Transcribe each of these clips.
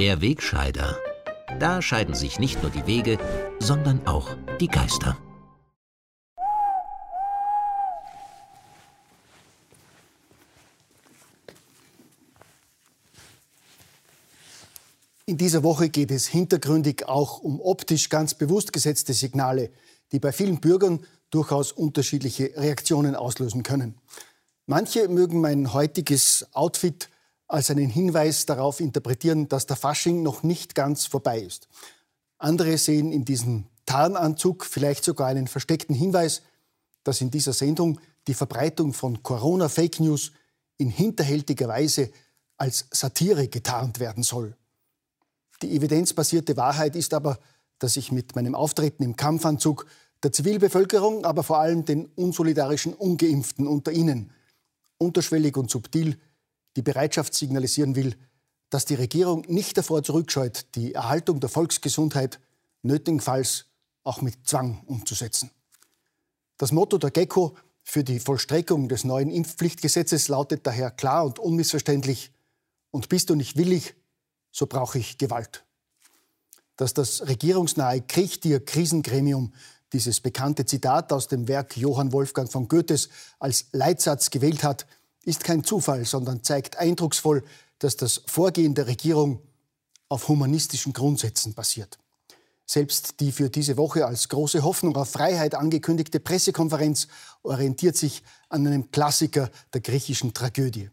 Der Wegscheider. Da scheiden sich nicht nur die Wege, sondern auch die Geister. In dieser Woche geht es hintergründig auch um optisch ganz bewusst gesetzte Signale, die bei vielen Bürgern durchaus unterschiedliche Reaktionen auslösen können. Manche mögen mein heutiges Outfit als einen Hinweis darauf interpretieren, dass der Fasching noch nicht ganz vorbei ist. Andere sehen in diesem Tarnanzug vielleicht sogar einen versteckten Hinweis, dass in dieser Sendung die Verbreitung von Corona-Fake News in hinterhältiger Weise als Satire getarnt werden soll. Die evidenzbasierte Wahrheit ist aber, dass ich mit meinem Auftreten im Kampfanzug der Zivilbevölkerung, aber vor allem den unsolidarischen Ungeimpften unter ihnen unterschwellig und subtil die Bereitschaft signalisieren will, dass die Regierung nicht davor zurückscheut, die Erhaltung der Volksgesundheit nötigenfalls auch mit Zwang umzusetzen. Das Motto der GECO für die Vollstreckung des neuen Impfpflichtgesetzes lautet daher klar und unmissverständlich, und bist du nicht willig, so brauche ich Gewalt. Dass das regierungsnahe Kriechtier-Krisengremium dieses bekannte Zitat aus dem Werk Johann Wolfgang von Goethes als Leitsatz gewählt hat, ist kein Zufall, sondern zeigt eindrucksvoll, dass das Vorgehen der Regierung auf humanistischen Grundsätzen basiert. Selbst die für diese Woche als große Hoffnung auf Freiheit angekündigte Pressekonferenz orientiert sich an einem Klassiker der griechischen Tragödie.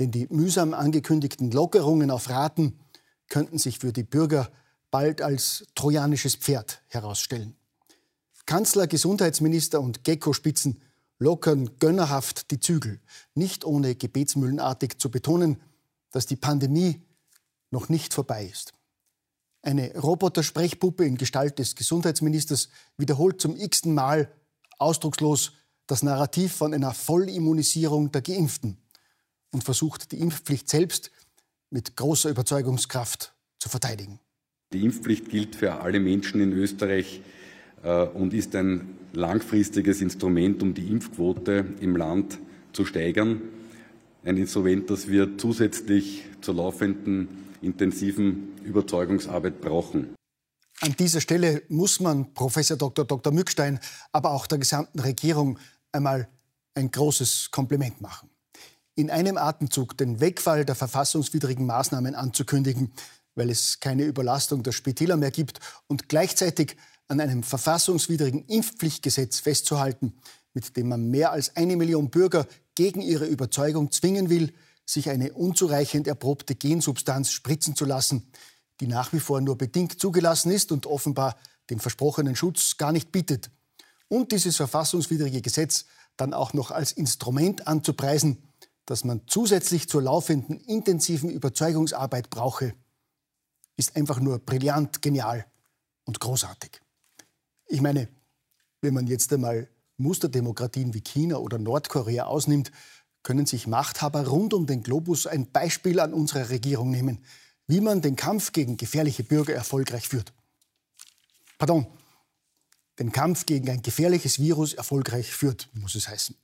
Denn die mühsam angekündigten Lockerungen auf Raten könnten sich für die Bürger bald als trojanisches Pferd herausstellen. Kanzler, Gesundheitsminister und Gecko-Spitzen lockern gönnerhaft die Zügel, nicht ohne gebetsmühlenartig zu betonen, dass die Pandemie noch nicht vorbei ist. Eine Roboter-Sprechpuppe in Gestalt des Gesundheitsministers wiederholt zum x-ten Mal ausdruckslos das Narrativ von einer Vollimmunisierung der Geimpften und versucht die Impfpflicht selbst mit großer Überzeugungskraft zu verteidigen. Die Impfpflicht gilt für alle Menschen in Österreich und ist ein langfristiges Instrument, um die Impfquote im Land zu steigern. Ein Instrument, das wir zusätzlich zur laufenden intensiven Überzeugungsarbeit brauchen. An dieser Stelle muss man Professor Dr. Dr. Mückstein, aber auch der gesamten Regierung einmal ein großes Kompliment machen. In einem Atemzug den Wegfall der verfassungswidrigen Maßnahmen anzukündigen, weil es keine Überlastung der Spitäler mehr gibt und gleichzeitig an einem verfassungswidrigen Impfpflichtgesetz festzuhalten, mit dem man mehr als eine Million Bürger gegen ihre Überzeugung zwingen will, sich eine unzureichend erprobte Gensubstanz spritzen zu lassen, die nach wie vor nur bedingt zugelassen ist und offenbar den versprochenen Schutz gar nicht bietet. Und dieses verfassungswidrige Gesetz dann auch noch als Instrument anzupreisen, das man zusätzlich zur laufenden intensiven Überzeugungsarbeit brauche, ist einfach nur brillant, genial und großartig. Ich meine, wenn man jetzt einmal Musterdemokratien wie China oder Nordkorea ausnimmt, können sich Machthaber rund um den Globus ein Beispiel an unserer Regierung nehmen, wie man den Kampf gegen gefährliche Bürger erfolgreich führt. Pardon, den Kampf gegen ein gefährliches Virus erfolgreich führt, muss es heißen.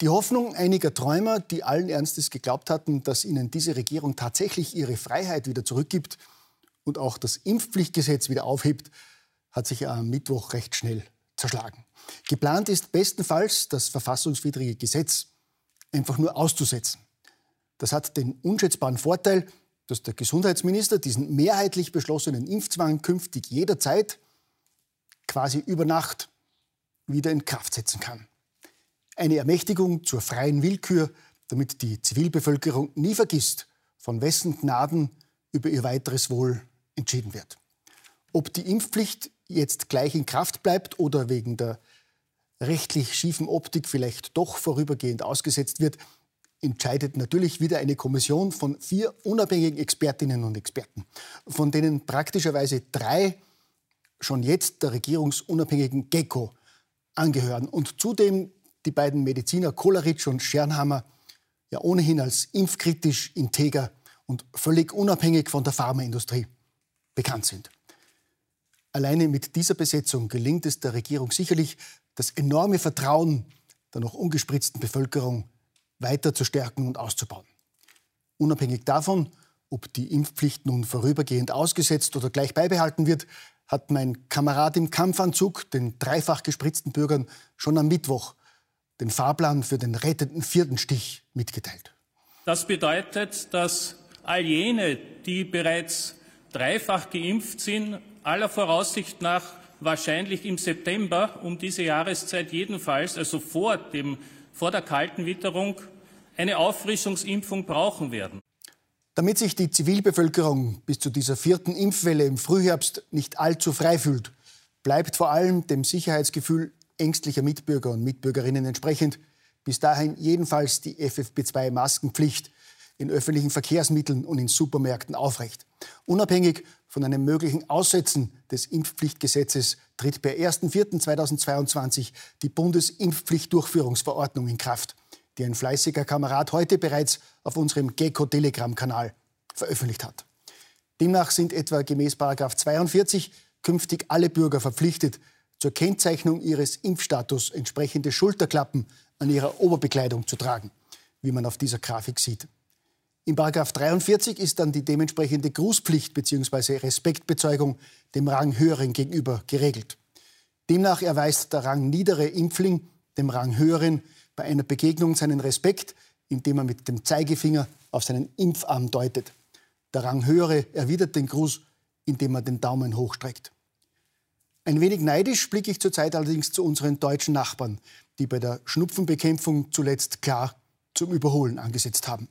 Die Hoffnung einiger Träumer, die allen Ernstes geglaubt hatten, dass ihnen diese Regierung tatsächlich ihre Freiheit wieder zurückgibt und auch das Impfpflichtgesetz wieder aufhebt, hat sich am Mittwoch recht schnell zerschlagen. Geplant ist bestenfalls, das verfassungswidrige Gesetz einfach nur auszusetzen. Das hat den unschätzbaren Vorteil, dass der Gesundheitsminister diesen mehrheitlich beschlossenen Impfzwang künftig jederzeit, quasi über Nacht, wieder in Kraft setzen kann. Eine Ermächtigung zur freien Willkür, damit die Zivilbevölkerung nie vergisst, von wessen Gnaden über ihr weiteres Wohl entschieden wird. Ob die Impfpflicht jetzt gleich in Kraft bleibt oder wegen der rechtlich schiefen Optik vielleicht doch vorübergehend ausgesetzt wird, entscheidet natürlich wieder eine Kommission von vier unabhängigen Expertinnen und Experten, von denen praktischerweise drei schon jetzt der regierungsunabhängigen GECO angehören und zudem die beiden Mediziner Koleritsch und Schernhammer ja ohnehin als impfkritisch, integer und völlig unabhängig von der Pharmaindustrie bekannt sind. Alleine mit dieser Besetzung gelingt es der Regierung sicherlich, das enorme Vertrauen der noch ungespritzten Bevölkerung weiter zu stärken und auszubauen. Unabhängig davon, Ob die Impfpflicht nun vorübergehend ausgesetzt oder gleich beibehalten wird, hat mein Kamerad im Kampfanzug den dreifach gespritzten Bürgern schon am Mittwoch den Fahrplan für den rettenden vierten Stich mitgeteilt. Das bedeutet, dass all jene, die bereits dreifach geimpft sind, aller Voraussicht nach wahrscheinlich im September um diese Jahreszeit jedenfalls, also vor, dem, vor der kalten Witterung, eine Auffrischungsimpfung brauchen werden. Damit sich die Zivilbevölkerung bis zu dieser vierten Impfwelle im Frühherbst nicht allzu frei fühlt, bleibt vor allem dem Sicherheitsgefühl ängstlicher Mitbürger und Mitbürgerinnen entsprechend bis dahin jedenfalls die FFP2-Maskenpflicht in öffentlichen Verkehrsmitteln und in Supermärkten aufrecht. Unabhängig von einem möglichen Aussetzen des Impfpflichtgesetzes tritt per 1.4.2022 die Bundesimpfpflichtdurchführungsverordnung in Kraft die ein fleißiger Kamerad heute bereits auf unserem Gecko-Telegram-Kanal veröffentlicht hat. Demnach sind etwa gemäß 42 künftig alle Bürger verpflichtet, zur Kennzeichnung ihres Impfstatus entsprechende Schulterklappen an ihrer Oberbekleidung zu tragen, wie man auf dieser Grafik sieht. In 43 ist dann die dementsprechende Grußpflicht bzw. Respektbezeugung dem Rang höheren gegenüber geregelt. Demnach erweist der Rang niedere Impfling dem Rang höheren bei einer Begegnung seinen Respekt, indem er mit dem Zeigefinger auf seinen Impfarm deutet. Der Ranghöhere erwidert den Gruß, indem er den Daumen hochstreckt. Ein wenig neidisch blicke ich zurzeit allerdings zu unseren deutschen Nachbarn, die bei der Schnupfenbekämpfung zuletzt klar zum Überholen angesetzt haben.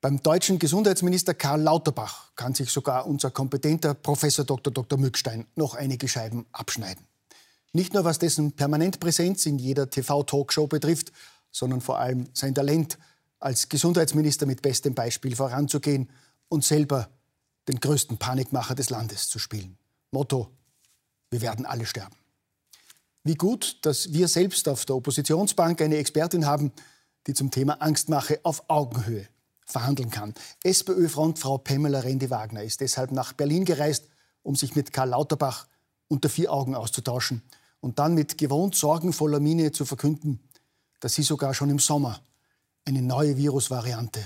Beim deutschen Gesundheitsminister Karl Lauterbach kann sich sogar unser kompetenter Professor Dr. Dr. Mückstein noch einige Scheiben abschneiden. Nicht nur was dessen Permanentpräsenz in jeder TV-Talkshow betrifft, sondern vor allem sein Talent, als Gesundheitsminister mit bestem Beispiel voranzugehen und selber den größten Panikmacher des Landes zu spielen. Motto, wir werden alle sterben. Wie gut, dass wir selbst auf der Oppositionsbank eine Expertin haben, die zum Thema Angstmache auf Augenhöhe verhandeln kann. SPÖ-Frontfrau Pamela Rendi-Wagner ist deshalb nach Berlin gereist, um sich mit Karl Lauterbach unter vier Augen auszutauschen und dann mit gewohnt sorgenvoller Miene zu verkünden, dass sie sogar schon im Sommer eine neue Virusvariante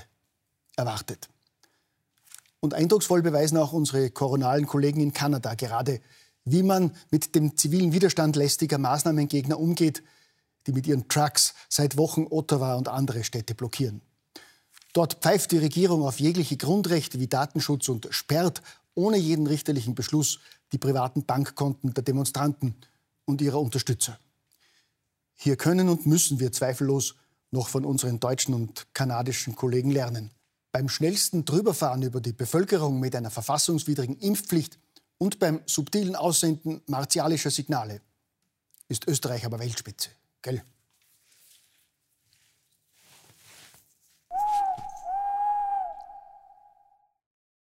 erwartet. Und eindrucksvoll beweisen auch unsere koronalen Kollegen in Kanada gerade, wie man mit dem zivilen Widerstand lästiger Maßnahmengegner umgeht, die mit ihren Trucks seit Wochen Ottawa und andere Städte blockieren. Dort pfeift die Regierung auf jegliche Grundrechte wie Datenschutz und sperrt ohne jeden richterlichen Beschluss die privaten Bankkonten der Demonstranten und ihrer Unterstützer. Hier können und müssen wir zweifellos noch von unseren deutschen und kanadischen Kollegen lernen. Beim schnellsten Drüberfahren über die Bevölkerung mit einer verfassungswidrigen Impfpflicht und beim subtilen Aussenden martialischer Signale ist Österreich aber Weltspitze. Gell?